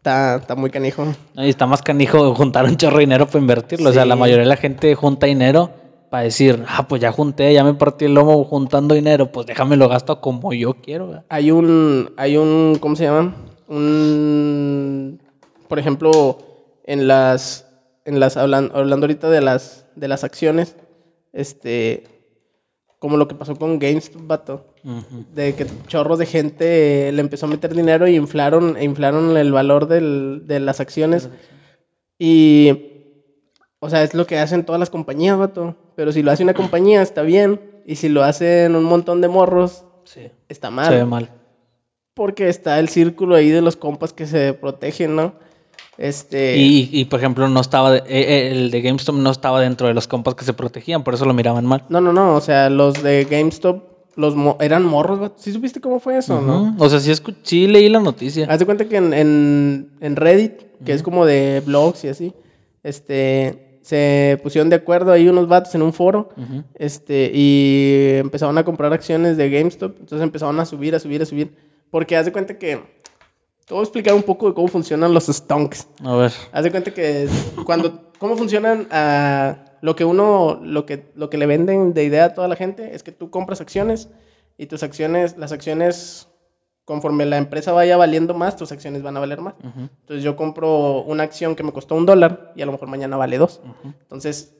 Está, está muy canijo. Y está más canijo juntar un chorro de dinero para invertirlo. O sea, la mayoría de la gente junta dinero para decir, ah, pues ya junté, ya me partí el lomo juntando dinero, pues déjame lo gasto como yo quiero. ¿verdad? Hay un, hay un, ¿cómo se llama? Un, por ejemplo, en las, en las, hablan- hablando ahorita de las, de las acciones, este, como lo que pasó con GameStop, vato, de que chorros de gente eh, le empezó a meter dinero y inflaron, e inflaron el valor del- de las acciones. Y, o sea, es lo que hacen todas las compañías, vato. Pero si lo hace una compañía, está bien. Y si lo hacen un montón de morros, Sí. está Se ve mal. mal. Porque está el círculo ahí de los compas que se protegen, ¿no? Este. Y, y, por ejemplo, no estaba, de- eh, eh, el de GameStop no estaba dentro de los compas que se protegían, por eso lo miraban mal. No, no, no. O sea, los de GameStop los mo- eran morros. ¿Sí supiste cómo fue eso, no? O sea, sí, sí leí la noticia. Haz de cuenta que en, en, en Reddit, que es como de blogs y así, este, se pusieron de acuerdo ahí unos vatos en un foro, este, y empezaron a comprar acciones de GameStop, entonces empezaron a subir, a subir, a subir, porque haz de cuenta que, te voy a explicar un poco de cómo funcionan los stonks. A ver. Haz de cuenta que cuando, cómo funcionan ah, lo que uno, lo que, lo que le venden de idea a toda la gente es que tú compras acciones y tus acciones, las acciones, conforme la empresa vaya valiendo más, tus acciones van a valer más. Entonces yo compro una acción que me costó un dólar y a lo mejor mañana vale dos. Entonces,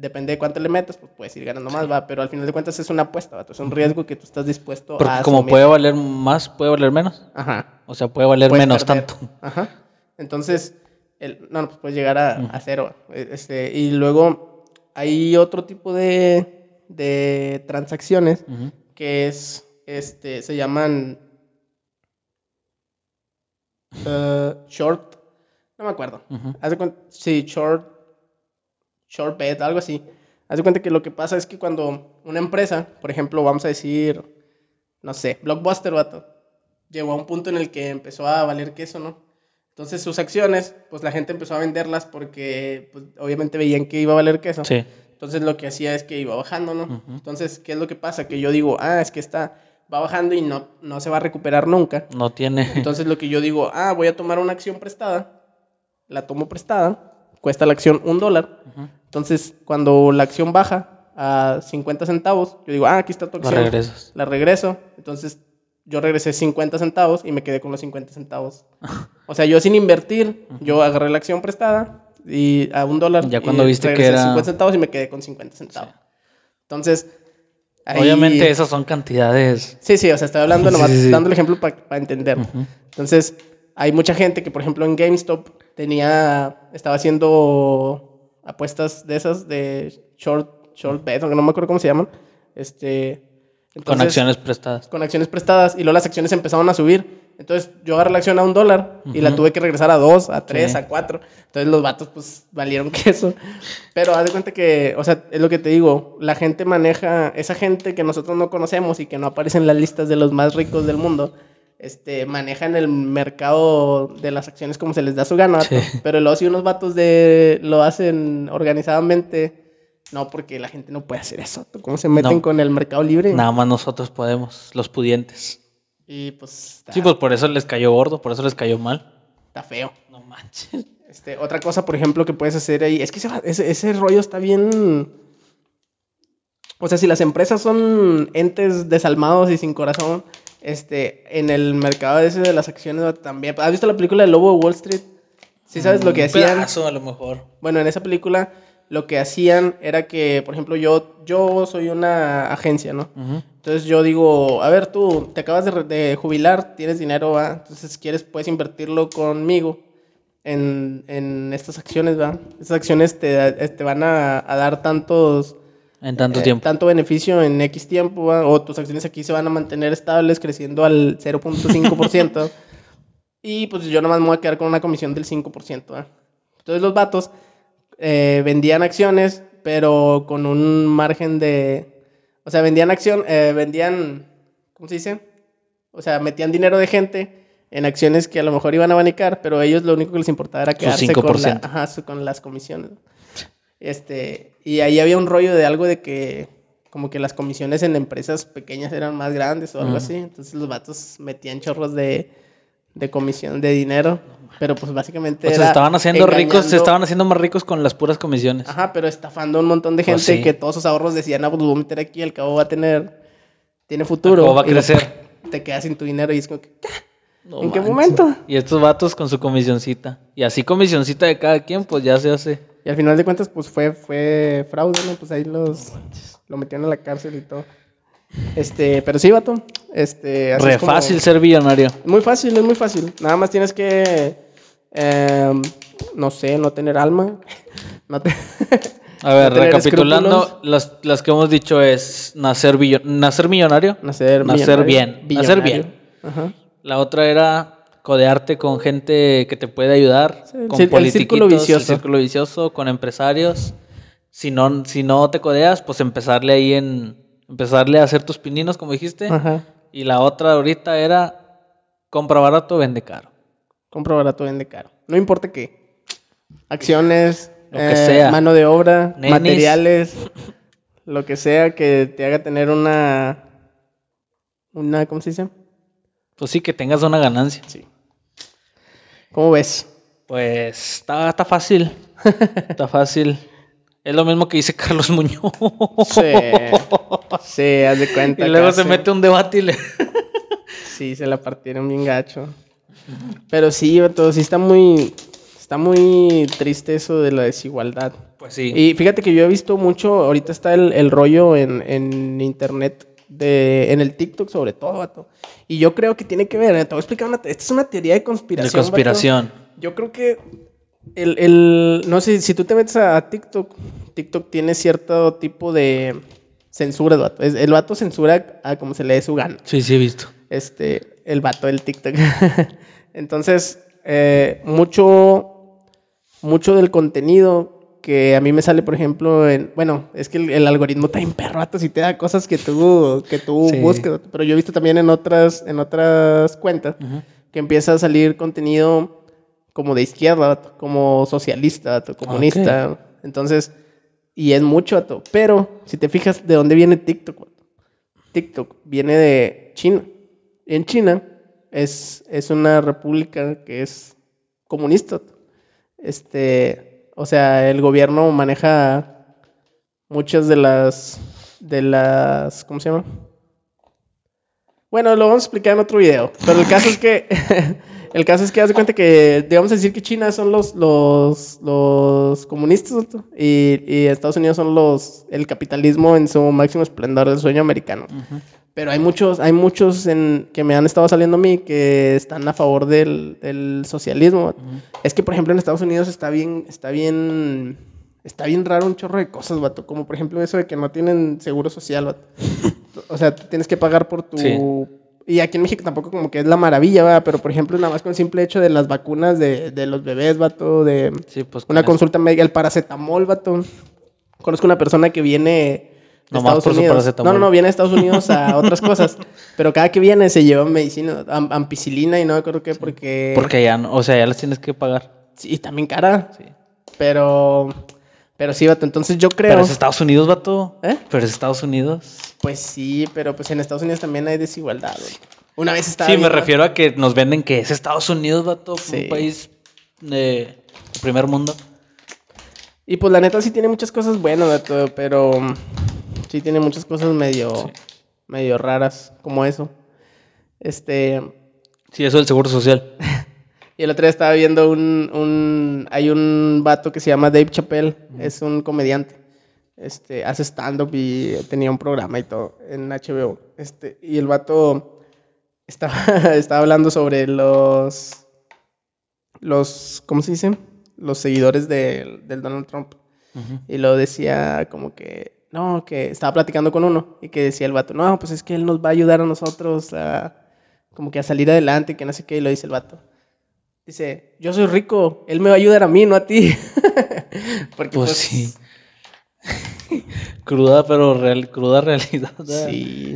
depende de cuánto le metas, pues puedes ir ganando más, va. Pero al final de cuentas es una apuesta, va. Es un riesgo que tú estás dispuesto Porque a como asumir. puede valer más, puede valer menos. Ajá. O sea, puede valer Puedes menos perder. tanto. Ajá. Entonces, el, no, no, pues puedes llegar a, cero. e- Este, y luego hay otro tipo de, de transacciones que es, este, se llaman eh, short, no me acuerdo. Sí, short, short bet, algo así. Haz de cuenta que lo que pasa es que cuando una empresa, por ejemplo, vamos a decir, no sé, Blockbuster, vato, llegó a un punto en el que empezó a valer queso, ¿no? Entonces sus acciones, pues la gente empezó a venderlas porque pues, obviamente veían que iba a valer queso. Sí. Entonces lo que hacía es que iba bajando, ¿no? Entonces, ¿qué es lo que pasa? Que yo digo, ah, es que está, va bajando y no, no se va a recuperar nunca. No tiene. Entonces lo que yo digo, ah, voy a tomar una acción prestada, la tomo prestada, cuesta la acción un dólar. Entonces, cuando la acción baja a 50 centavos, yo digo, ah, aquí está tu acción. regresas. La regreso. Entonces, yo regresé 50 centavos y me quedé con los 50 centavos. O sea, yo sin invertir, yo agarré la acción prestada y a un dólar. Ya y cuando viste que era- 50 centavos y me quedé con 50 centavos. Entonces, ahí- Obviamente esas son cantidades. Sí, sí, o sea, estoy hablando Sí, nomás, sí, dando el ejemplo para entender. Ujú. Entonces, hay mucha gente que, por ejemplo, en GameStop tenía, estaba haciendo apuestas de esas de short, short bet, aunque no me acuerdo cómo se llaman. Este, Con acciones prestadas. Con acciones prestadas y luego las acciones empezaron a subir. Entonces yo agarré la acción a un dólar y la tuve que regresar a dos, a tres, Sí. a cuatro. Entonces los vatos pues valieron queso. Pero haz de cuenta que, o sea, es lo que te digo, la gente maneja, esa gente que nosotros no conocemos y que no aparece en las listas de los más ricos del mundo, este, manejan el mercado de las acciones como se les da su gana. Sí. Pero luego si unos vatos de, lo hacen organizadamente, no, porque la gente no puede hacer eso. ¿Cómo se meten No. con el mercado libre? Nada más nosotros podemos, los pudientes. Y pues está, Sí, pues por eso les cayó gordo, por eso les cayó mal. está feo. No manches. Este, otra cosa, por ejemplo, que puedes hacer ahí, es que ese, ese, ese rollo está bien... O sea, si las empresas son entes desalmados y sin corazón, este, en el mercado ese de las acciones también... ¿Has visto la película de Lobo de Wall Street? ¿Sí sabes lo que hacían? pedazo, a lo mejor. Bueno, en esa película lo que hacían era que, por ejemplo, yo, yo soy una agencia, ¿no? Entonces yo digo, a ver, tú te acabas de, jubilar, tienes dinero, ¿va? Entonces quieres, puedes invertirlo conmigo en, en estas acciones, ¿va? Estas acciones te, te van a, a dar tantos... En tanto eh, tiempo. Tanto beneficio en X tiempo, ¿va? O tus acciones aquí se van a mantener estables, creciendo al 0.5%. y pues yo nomás me voy a quedar con una comisión del 5%, ¿va? Entonces los vatos eh, vendían acciones, pero con un margen de... O sea, vendían acción, eh, vendían... ¿Cómo se dice? O sea, metían dinero de gente en acciones que a lo mejor iban a abanicar, pero ellos lo único que les importaba era quedarse con, la- 5%. ajá, con las comisiones. Este, y ahí había un rollo de algo de que como que las comisiones en empresas pequeñas eran más grandes o algo así. Entonces los vatos metían chorros de, de comisión de dinero. Pero pues básicamente. O sea, se estaban haciendo ricos, se estaban haciendo más ricos con las puras comisiones. Ajá, pero estafando a un montón de gente Pues sí. que todos sus ahorros decían, ah, pues voy a meter aquí, al cabo va a tener. Tiene futuro. Cabo va a Y crecer. Te quedas sin tu dinero y es como que. No ¿En qué momento? Y estos vatos con su comisioncita. Y así comisioncita de cada quien, pues ya se hace. Y al final de cuentas, pues fue, fue fraude, ¿no? Pues ahí los. Lo metieron a la cárcel y todo. Este, pero sí, vato. Este, así Re es como- fácil ser millonario. Muy fácil, es muy fácil. Nada más tienes que. em, no sé, no tener alma. No te- A ver, No recapitulando, las, las que hemos dicho es nacer, billo- nacer millonario. Nacer, Nacer millonario, bien, nacer billonario. bien. Ajá. La otra era codearte con gente que te puede ayudar, Sí, el con el politiquitos, círculo el vicioso. círculo vicioso, con empresarios. Si no, si no te codeas, pues empezarle ahí en... Empezarle a hacer tus pininos, como dijiste. Ajá. Y la otra ahorita era compra barato, vende caro. Compra barato, vende caro. No importa qué. Acciones, Lo que eh, sea. mano de obra, Nenis. materiales, lo que sea que te haga tener una. Una, ¿cómo se dice? Pues sí, que tengas una ganancia. Sí. ¿Cómo ves? Pues está, está fácil. Está fácil. Es lo mismo que dice Carlos Muñoz. Sí. Sí, haz de cuenta. Y luego se mete un debate y le... Sí, se la partieron bien gacho. Pero sí, todo sí está muy. Está muy triste eso de la desigualdad. Pues sí. Y fíjate que yo he visto mucho, ahorita está el, el rollo en, en internet, de, en el TikTok sobre todo, vato. Y yo creo que tiene que ver, eh, te voy a explicar una, esta es una teoría de de conspiración. vato. conspiración. Yo creo que el, el- no sé, si tú te metes a, TikTok, TikTok tiene cierto tipo de censura, vato. Es- el vato censura a como se le dé su gana Sí, sí, he visto. este, el vato del TikTok. Entonces, eh, mucho, mucho del contenido que a mí me sale, por ejemplo, en, bueno, es que el, el algoritmo está en perro, vato, si te da cosas que tú, que tú Sí. buscas, pero yo he visto también en otras, en otras cuentas que empieza a salir contenido como de izquierda, como socialista, comunista. Entonces, y es mucho. Pero si te fijas de dónde viene TikTok. TikTok viene de China. En China es, es una república que es comunista. Este, o sea, el gobierno maneja muchas de las de las ¿cómo se llama? Bueno, lo vamos a explicar en otro video. Pero el caso es que. el caso es que haz de cuenta que. Digamos decir que China son los, los, los comunistas y, Estados Unidos son los. el capitalismo en su máximo esplendor del sueño americano. Ujú. Pero hay muchos, hay muchos en, que me han estado saliendo a mí que están a favor del, del socialismo. Es que, por ejemplo, en Estados Unidos está bien, está bien, está bien raro un chorro de cosas, vato. Como, por ejemplo, eso de que no tienen seguro social, vato. O sea, tienes que pagar por tu... Sí. Y aquí en México tampoco como que es la maravilla, va. Pero, por ejemplo, nada más con el simple hecho de las vacunas de, de los bebés, vato, de Sí, pues una consulta médica, el paracetamol, vato. Conozco una persona que viene Nomás Estados por su Unidos. No, no, no, viene de Estados Unidos a otras cosas. Pero cada que viene se lleva medicina, am- ampicilina y no me acuerdo qué, porque... Porque ya no, o sea, ya las tienes que pagar. Sí, también cara. Sí. Pero... Pero sí, vato. Entonces yo creo... Pero es Estados Unidos, vato. ¿Eh? Pero es Estados Unidos. Pues sí, pero pues en Estados Unidos también hay desigualdad. güey. Una vez estaba Sí, me refiero a que nos venden que es Estados Unidos, vato. Sí. Un país de primer mundo. Y pues la neta sí tiene muchas cosas buenas, vato, pero... Sí tiene muchas cosas medio... Sí. Medio raras, como eso. Este... Sí, eso del seguro social. Y el otro día estaba viendo un, un... Hay un vato que se llama Dave Chappelle. Es un comediante. Este, hace stand-up y tenía un programa y todo en HBO. Este, y el vato estaba, estaba hablando sobre los... Los... ¿Cómo se dice? Los seguidores del del Donald Trump. Y lo decía como que, no, que estaba platicando con uno y que decía el vato, no, pues es que él nos va a ayudar a nosotros a, como que a salir adelante, que no sé qué, y lo dice el vato. Dice, yo soy rico, él me va a ayudar a mí, no a ti. Porque Pues sí. cruda, pero real, cruda realidad. ¿verdad? Sí,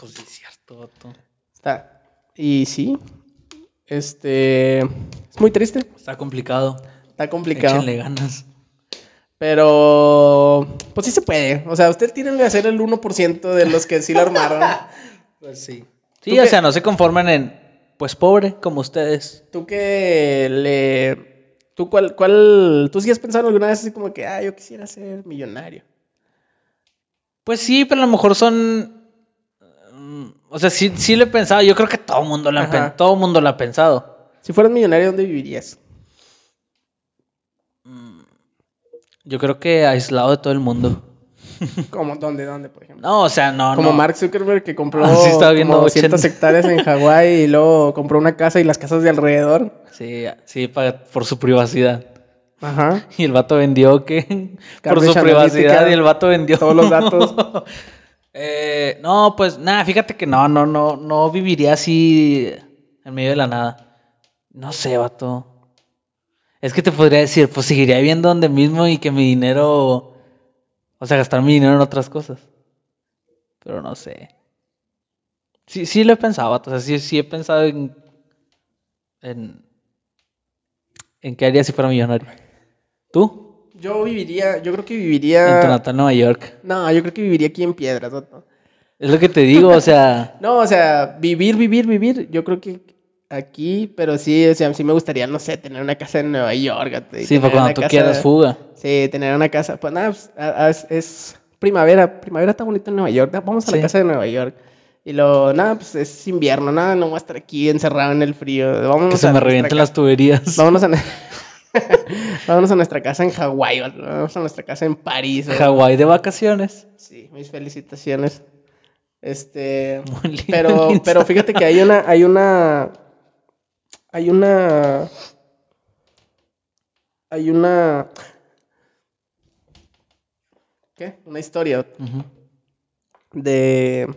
Pues sí, es cierto, vato. está. Y sí, este, es muy triste, Está complicado. está complicado. Échenle ganas. Pero, pues sí se puede. O sea, usted tiene que hacer el 1% de los que sí lo armaron. Pues sí. ¿Tú Sí, o qué? sea, no se conformen en, pues pobre, como ustedes. Tú que le. ¿Tú cuál, cuál. ¿Tú sí has pensado alguna vez así como que, ah, yo quisiera ser millonario? Pues sí, pero a lo mejor son. mm, O sea, sí, sí lo he pensado. Yo creo que todo mundo lo ha, Ajá. pen- todo mundo lo ha pensado. Si fueras millonario, ¿dónde vivirías? Yo creo que aislado de todo el mundo. ¿Cómo? ¿Dónde? ¿Dónde, por ejemplo? No, o sea, no. como no. Mark Zuckerberg que compró Ah, sí, como 80. 200 hectáreas en Hawái y luego compró una casa y las casas de alrededor. Sí, sí, pa- por su privacidad. Ajá. Y el vato vendió que por su privacidad y el vato vendió todos los datos. Eh, no, pues nada, fíjate que no, no, no, no viviría así en medio de la nada. No sé, vato. Es que te podría decir, pues seguiría viviendo donde mismo y que mi dinero, o sea, gastar mi dinero en otras cosas. Pero no sé. Sí, sí lo he pensado. O sea, sí, sí he pensado en, en, en qué haría si fuera millonario. ¿Tú? Yo viviría, yo creo que En viviría. natal Nueva York. No, yo creo que viviría aquí en Piedras. Es lo que te digo, o sea. No, o sea, vivir, vivir, vivir. Yo creo que aquí, pero sí, o sea, sí me gustaría, no sé, tener una casa en Nueva York. Sí, para cuando tú casa- quieras fuga. Sí, tener una casa. Pues nada, pues, a- a- es, primavera. Primavera está bonito en Nueva York. Vamos a la Sí. casa de Nueva York. Y lo, nada, pues es invierno. Nada, no voy a estar aquí encerrado en el frío. Vámonos Que se a me revienten las tuberías. Vámonos a, vámonos a nuestra casa en Hawái. Vamos a nuestra casa en París. Hawái de vacaciones. Sí, mis felicitaciones. Este. Pero, pero fíjate que hay una, hay una, hay una, hay una, ¿qué? Una historia de,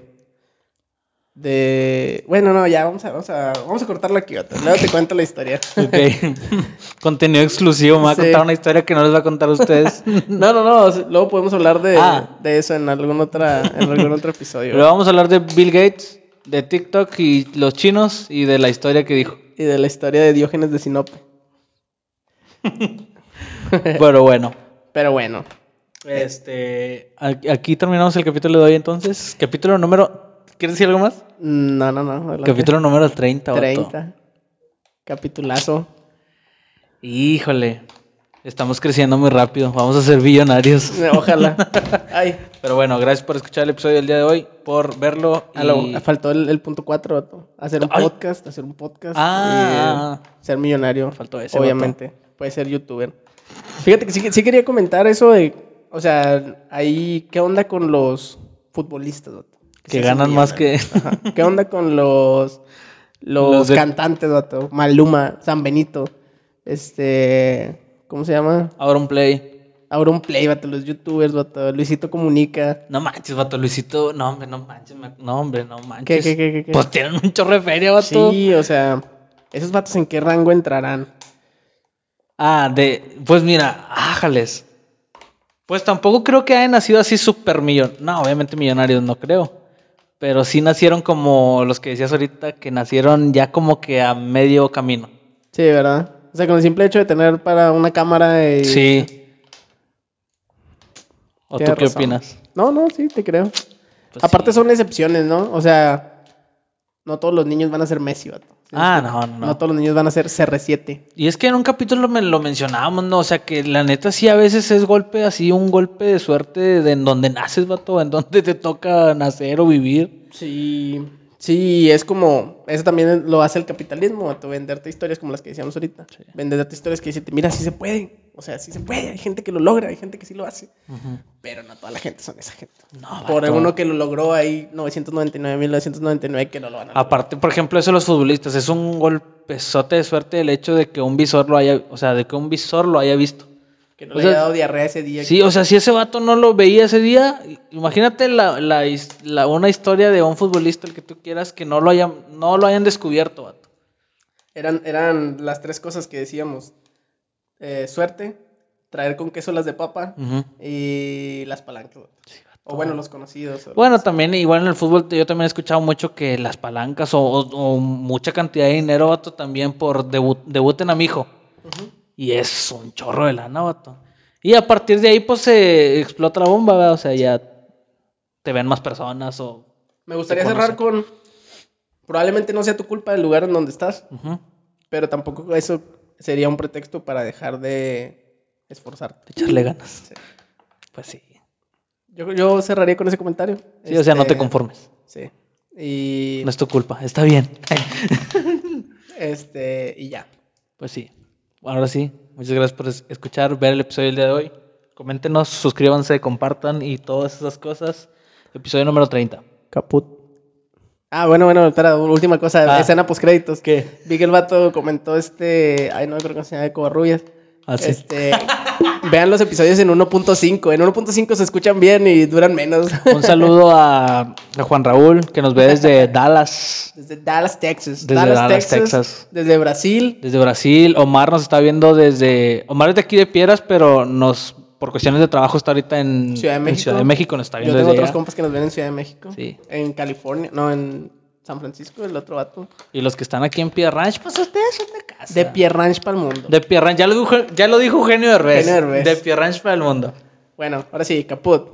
De. Bueno, no, ya vamos a, vamos a, vamos a cortarlo aquí, vato. Luego te cuento la historia. Ok. Contenido exclusivo. Me va a contar una historia que no les va a contar a ustedes. No, no, no. Luego podemos hablar de, Ah. de eso en algún, otra, en algún otro episodio. Luego vamos a hablar de Bill Gates, de TikTok y los chinos y de la historia que dijo. Y de la historia de Diógenes de Sinope. Pero bueno. Pero bueno. Este. Aquí terminamos el capítulo de hoy entonces. Capítulo número. ¿Quieres decir algo más? No, no, no. adelante. Capítulo número 30. vato. 30. Capitulazo. Híjole. Estamos creciendo muy rápido. Vamos a ser billonarios. Ojalá. Ay, Pero bueno, gracias por escuchar el episodio del día de hoy, por verlo. a lo- y- faltó el, el punto 4, hacer un Ay. podcast, hacer un podcast. Ah. y, eh, ser millonario. Faltó ese, Obviamente. Puede ser youtuber. Fíjate que sí, sí quería comentar eso de. O sea, ahí, ¿qué onda con los futbolistas? vato? Que ganan más que-? Ajá. ¿Qué onda con los. Los, Los de- cantantes, vato? Maluma, San Benito. Este. ¿Cómo se llama? Auron Play. Auron Play, vato, los youtubers, vato. Luisito Comunica. No manches, vato, Luisito. No, hombre, no manches. No, hombre, no manches. ¿Qué, qué, qué, qué, qué? Pues tienen un chorro de feria, vato. Sí, o sea, esos vatos en qué rango entrarán. Ah, de. Pues mira, ájales. Pues tampoco creo que hayan nacido así súper millonarios. No, obviamente millonarios no creo. Pero sí nacieron como los que decías ahorita, que nacieron ya como que a medio camino. Sí, ¿verdad? O sea, con el simple hecho de tener para una cámara y... Sí. ¿O tú qué opinas? No, no, sí, te creo. Pues Aparte sí. son excepciones, ¿no? O sea, no todos los niños van a ser Messi, vato. ¿Sí me Ah, no, no, No. no. todos los niños van a ser CR7. Y es que en un capítulo me lo mencionábamos, ¿no? O sea, que la neta sí a veces es golpe así, un golpe de suerte de en donde naces, vato, en donde te toca nacer o vivir. Sí, sí, es como, eso también lo hace el capitalismo, venderte historias como las que decíamos ahorita. Sí. Venderte historias que dicen, mira, sí se puede. O sea, sí se puede. Hay gente que lo logra, hay gente que sí lo hace. Pero no toda la gente son esa gente. No, Por vato. uno que lo logró ahí 999, 1999 que no lo van a lograr. Aparte, por ejemplo, eso de los futbolistas, es un golpezote de suerte el hecho de que un visor lo haya, o sea, de que un visor lo haya visto. Que no o le sea, haya dado diarrea ese día. Sí, o sea, si ese vato no lo veía ese día, imagínate la, la una historia de un futbolista, el que tú quieras, que no lo hayan, no lo hayan descubierto, vato. Eran, eran las tres cosas que decíamos. Eh, suerte, traer con queso las de papa y las palancas. O bueno, los conocidos. Bueno, también, igual en el fútbol, yo también he escuchado mucho que las palancas o, o- o mucha cantidad de dinero, vato, también por debut, debuten a mi hijo. Y es un chorro de lana, vato. Y a partir de ahí, pues se explota la bomba, ¿verdad? O sea, ya te ven más personas o. Me gustaría cerrar con. Probablemente no sea tu culpa el lugar en donde estás, pero tampoco eso sería un pretexto para dejar de esforzarte. echarle ganas. Sí. Pues sí. Yo, yo cerraría con ese comentario. Sí, o sea, no te Este, conformes. Sí. Y. No es tu culpa. Está bien. Este. Y ya. Pues sí. Bueno, ahora sí. Muchas gracias por es- escuchar, ver el episodio del día de hoy. Coméntenos, suscríbanse, compartan y todas esas cosas. Episodio número 30. Caput. Ah, bueno, bueno, espera, última cosa, Ah. escena post créditos. ¿Qué? Vi que el vato comentó este, ay no creo que se llama de Covarrubias. Ah, sí. Este, vean los episodios en 1.5, en 1.5 se escuchan bien y duran menos. Un saludo a, a Juan Raúl, que nos ve desde Dallas, Desde Dallas, Texas. Desde Dallas, Texas. Desde Brasil. desde Brasil. Omar nos está viendo desde. Omar es de aquí de Piedras, pero nos. Por cuestiones de trabajo está ahorita en Ciudad de en México. Ciudad de México, nos está Yo viendo tengo desde otros allá. compas que nos ven en Ciudad de México. Sí. En California, no, en San Francisco, el otro vato. Y los que están aquí en Piedra Ranch, pues ustedes son de casa. De Pierre Ranch para el mundo. De Pierre Ranch, ya lo dijo, ya lo dijo Eugenio Derbez. Eugenio Derbez. De Pierre Ranch para el mundo. Bueno, ahora sí, caput.